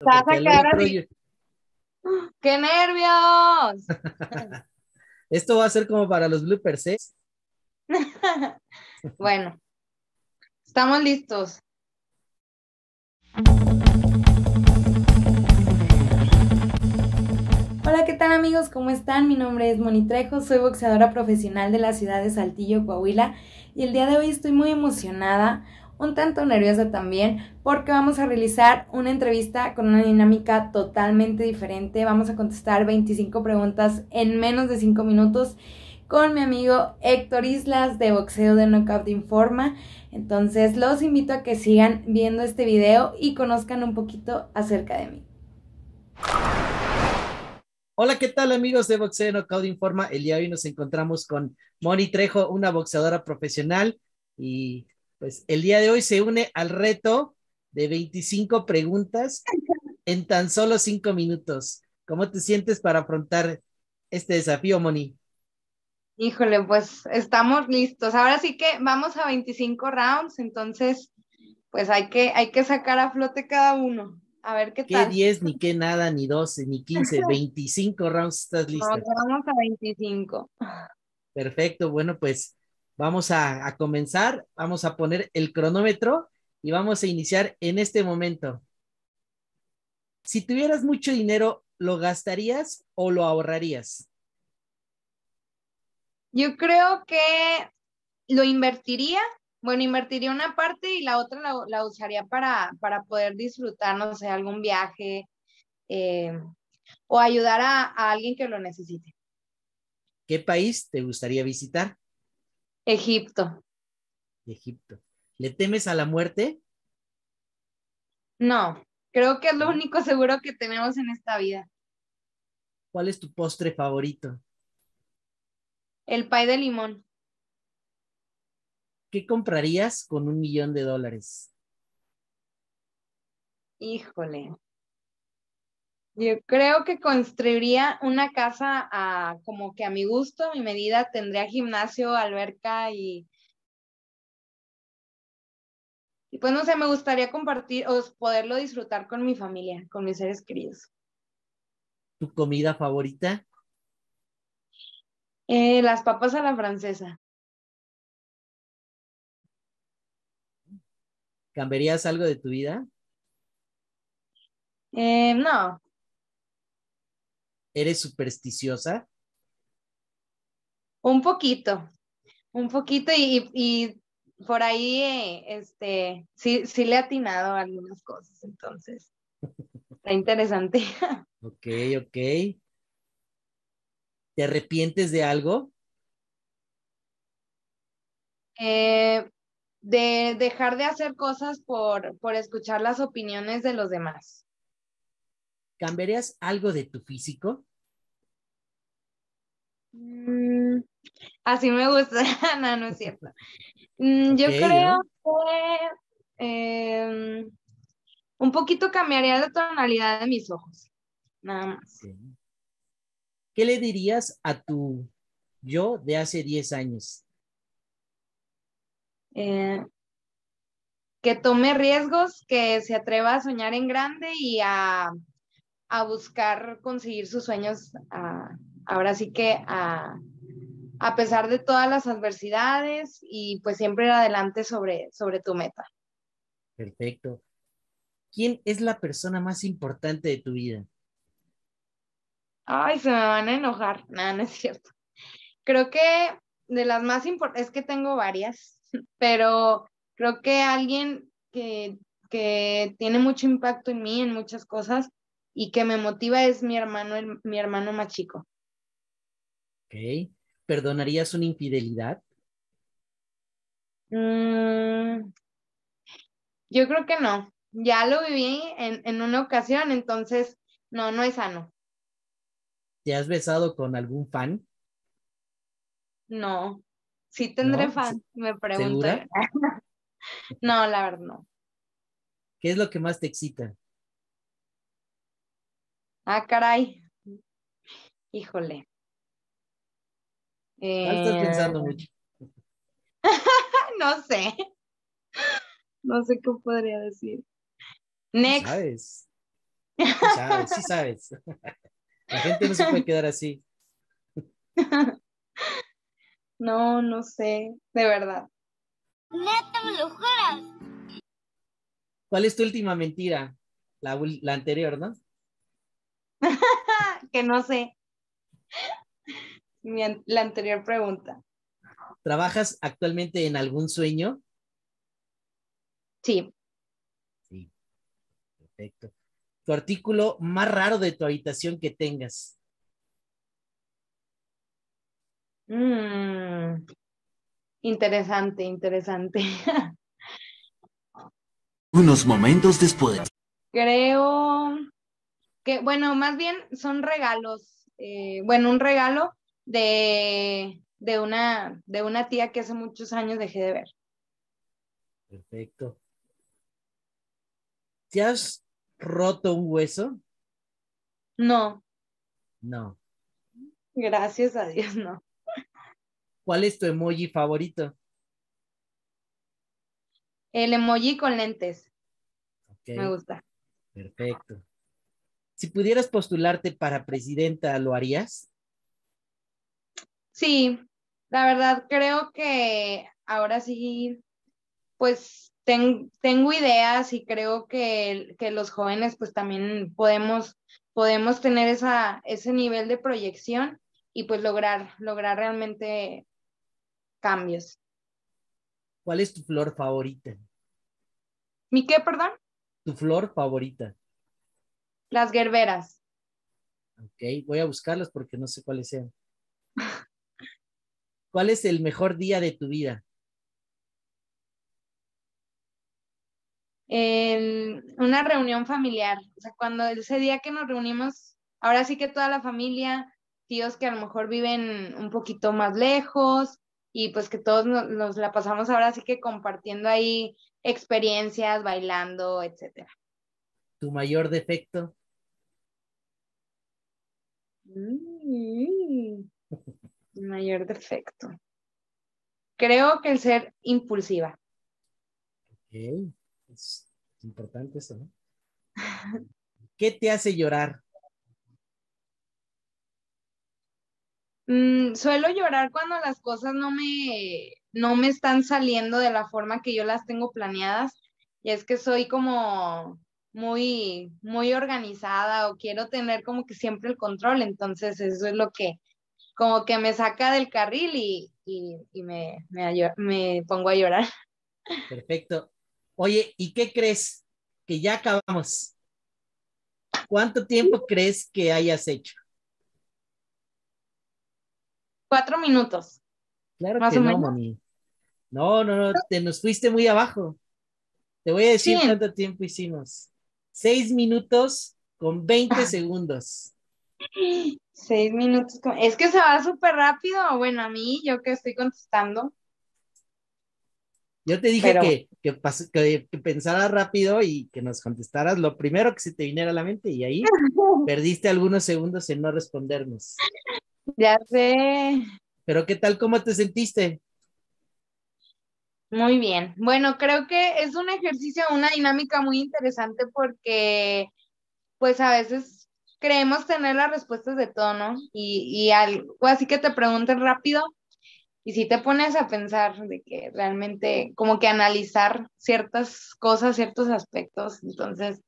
Vas a quedar así. ¡Qué nervios! Esto va a ser como para los bloopers, ¿eh? bueno, estamos listos. Hola, ¿qué tal amigos? ¿Cómo están? Mi nombre es Moni Trejo, soy boxeadora profesional de la ciudad de Saltillo, Coahuila, y el día de hoy estoy muy emocionada, un tanto nerviosa también, porque vamos a realizar una entrevista con una dinámica totalmente diferente. Vamos a contestar 25 preguntas en menos de 5 minutos con mi amigo Héctor Islas de Boxeo de Knockout Informa. Entonces los invito a que sigan viendo este video y conozcan un poquito acerca de mí. Hola, ¿qué tal amigos de Boxeo Knockout Informa? El día de hoy nos encontramos con Moni Trejo, una boxeadora profesional y pues el día de hoy se une al reto de 25 preguntas en tan solo 5 minutos. ¿Cómo te sientes para afrontar este desafío, Moni? Híjole, pues estamos listos. Ahora sí que vamos a 25 rounds, entonces pues hay que, hay que sacar a flote cada uno. A ver qué ¿Qué tal. 10, ni qué nada, ni 12, ni 15, 25 rounds estás No, lista? ya vamos a 25. Perfecto, bueno, pues vamos a, a comenzar, vamos a poner el cronómetro y vamos a iniciar en este momento. Si tuvieras mucho dinero, ¿lo gastarías o lo ahorrarías? Yo creo que lo invertiría, bueno, invertiría una parte y la otra la, la usaría para, para poder disfrutar, no sé, algún viaje eh, o ayudar a, a alguien que lo necesite. ¿Qué país te gustaría visitar? Egipto. Egipto. ¿Le temes a la muerte? No, creo que es lo único seguro que tenemos en esta vida. ¿Cuál es tu postre favorito? El pay de limón. ¿Qué comprarías con un millón de dólares? Híjole. Yo creo que construiría una casa a, como que a mi gusto, a mi medida. Tendría gimnasio, alberca y, y pues no sé, me gustaría compartir o poderlo disfrutar con mi familia, con mis seres queridos. ¿Tu comida favorita? Eh, las papas a la francesa. ¿Cambiarías algo de tu vida? Eh, no, ¿Eres supersticiosa? un poquito, un poquito y, y por ahí, eh, este, sí, sí le he atinado a algunas cosas, entonces, está interesante. Ok, ok. ¿Te arrepientes de algo? Eh, de dejar de hacer cosas por, por escuchar las opiniones de los demás. ¿Cambiarías algo de tu físico? Mm, así me gusta. No, no es cierto. Mm, yo creo que em, un poquito cambiaría la tonalidad de mis ojos. Nada más. ¿Qué le dirías a tu yo de hace 10 años? Eh, que tome riesgos, que se atreva a soñar en grande y a, a buscar conseguir sus sueños. a- ahora sí que a, a pesar de todas las adversidades y pues siempre ir adelante sobre, sobre tu meta. Perfecto. ¿Quién es la persona más importante de tu vida? Ay, se me van a enojar. No, no es cierto. Creo que de las más importantes, es que tengo varias, pero creo que alguien que, que tiene mucho impacto en mí, en muchas cosas, y que me motiva es mi hermano, el- mi hermano más chico. Ok. ¿Perdonarías una infidelidad? Mm, yo creo que no. Ya lo viví en, en una ocasión, entonces no, no es sano. ¿Te has besado con algún fan? No. Sí tendré ¿No? fan, me pregunto. No, la verdad no. ¿Qué es lo que más te excita? Ah, caray. Híjole. ¿Cuál estás Eh, pensando mucho? no sé. No sé qué podría decir. ¿No Next. ¿Sabes? sabes, sí sabes. La gente no se puede quedar así. No, no sé, de verdad. Neta, me lo juras. ¿Cuál es tu última mentira? La, la anterior, ¿no? que no sé. Mi an- la anterior pregunta. ¿Trabajas actualmente en algún sueño? Sí. Sí. Perfecto. Tu artículo más raro de tu habitación que tengas. Mm, Interesante, interesante. Unos momentos después. Creo que, bueno, más bien son regalos. eh, bueno, un regalo de, de una, de una tía que hace muchos años dejé de ver. Perfecto. ¿Te has roto un hueso? No, No. gracias a Dios, no. ¿Cuál es tu emoji favorito? El emoji con lentes, Ok, me gusta. perfecto. Si pudieras postularte para presidenta, ¿lo harías? Sí, la verdad creo que ahora sí, pues ten- tengo ideas y creo que, que los jóvenes pues también podemos, podemos tener esa, ese nivel de proyección y pues lograr, lograr realmente cambios. ¿Cuál es tu flor favorita? ¿Mi qué, perdón? Tu flor favorita. Las gerberas. Ok, voy a buscarlas porque no sé cuáles sean. ¿Cuál es el mejor día de tu vida? en una reunión familiar, o sea, cuando ese día que nos reunimos, ahora sí que toda la familia, tíos que a lo mejor viven un poquito más lejos y pues que todos nos, nos la pasamos ahora sí que compartiendo ahí experiencias, bailando, etcétera. ¿Tu mayor defecto? Mm, mayor defecto. Creo que el ser impulsiva. Ok, es importante eso, ¿no? ¿Qué te hace llorar? Mm, suelo llorar cuando las cosas no me, no me están saliendo de la forma que yo las tengo planeadas. Y es que soy como muy, muy organizada o quiero tener como que siempre el control. Entonces eso es lo que como que me saca del carril y, y, y me, me, pongo a llorar. Perfecto. Oye, ¿y qué crees? Que ya acabamos. ¿Cuánto tiempo crees que hayas hecho? Cuatro minutos. Claro Más que o no, menos. Moni. No, no, no, te nos fuiste muy abajo. Te voy a decir Sí. cuánto tiempo hicimos. Seis minutos con 20 segundos. Seis minutos. como- Es que se va súper rápido. Bueno, a mí, yo que estoy contestando. Yo te dije Pero- que, que, pas- que, que pensaras rápido y que nos contestaras lo primero que se te viniera a la mente y ahí perdiste algunos segundos en no respondernos. Ya sé. Pero ¿qué tal? ¿Cómo te sentiste? Muy bien. Bueno, creo que es un ejercicio, una dinámica muy interesante porque, pues a veces creemos tener las respuestas de todo, ¿no? Y, y algo así que te pregunten rápido y si te pones a pensar de que realmente, como que analizar ciertas cosas, ciertos aspectos, entonces,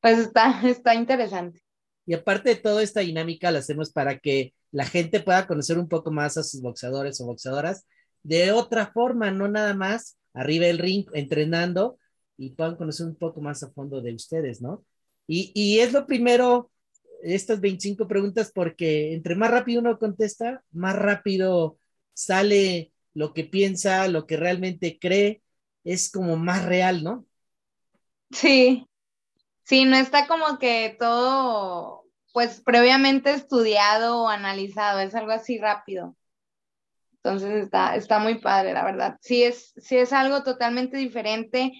pues está, está interesante. Y aparte de toda esta dinámica, la hacemos para que la gente pueda conocer un poco más a sus boxeadores o boxeadoras de otra forma, no nada más arriba del ring entrenando y puedan conocer un poco más a fondo de ustedes, ¿no? Y, y es lo primero, estas 25 preguntas, porque entre más rápido uno contesta, más rápido sale lo que piensa, lo que realmente cree, es como más real, ¿no? Sí, sí, no está como que todo, pues previamente estudiado o analizado, es algo así rápido. Entonces está, está muy padre, la verdad. Sí es, sí es algo totalmente diferente,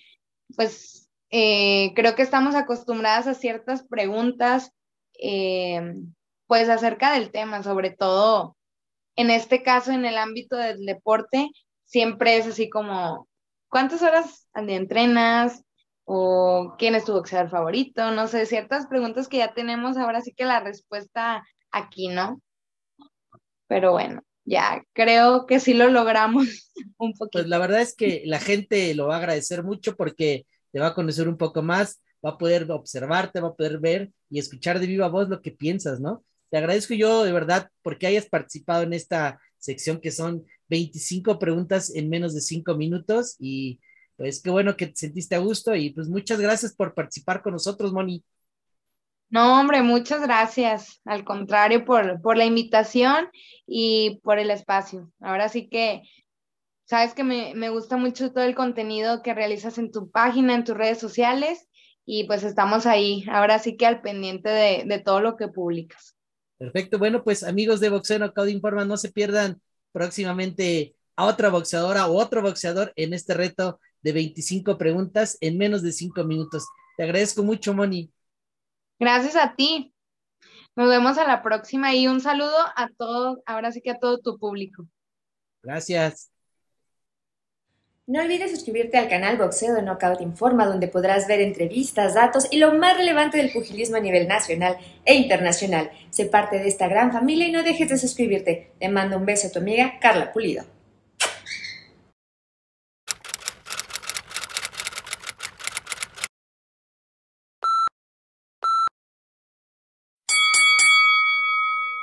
pues eh, creo que estamos acostumbradas a ciertas preguntas, eh, pues acerca del tema, sobre todo en este caso, en el ámbito del deporte, siempre es así como, ¿cuántas horas al día entrenas? o quién es tu boxeador favorito, no sé, ciertas preguntas que ya tenemos, ahora sí que la respuesta aquí, ¿no? Pero bueno, ya creo que sí lo logramos un poquito. Pues la verdad es que la gente lo va a agradecer mucho porque te va a conocer un poco más, va a poder observarte, va a poder ver y escuchar de viva voz lo que piensas, ¿no? Te agradezco yo de verdad porque hayas participado en esta sección que son 25 preguntas en menos de 5 minutos y pues qué bueno que te sentiste a gusto y pues muchas gracias por participar con nosotros, Moni. No, hombre, muchas gracias. Al contrario, por, por la invitación y por el espacio. Ahora sí que, sabes que me, me gusta mucho todo el contenido que realizas en tu página, en tus redes sociales y pues estamos ahí. Ahora sí que al pendiente de, de todo lo que publicas. Perfecto. Bueno, pues amigos de Boxeo Knockout Informa, no se pierdan próximamente a otra boxeadora o otro boxeador en este reto de 25 preguntas en menos de 5 minutos. Te agradezco mucho, Moni. Gracias a ti. Nos vemos a la próxima y un saludo a todo, ahora sí que a todo tu público. Gracias. No olvides suscribirte al canal Boxeo de Knockout Informa, donde podrás ver entrevistas, datos y lo más relevante del pugilismo a nivel nacional e internacional. Sé parte de esta gran familia y no dejes de suscribirte. Te mando un beso a tu amiga Carla Pulido.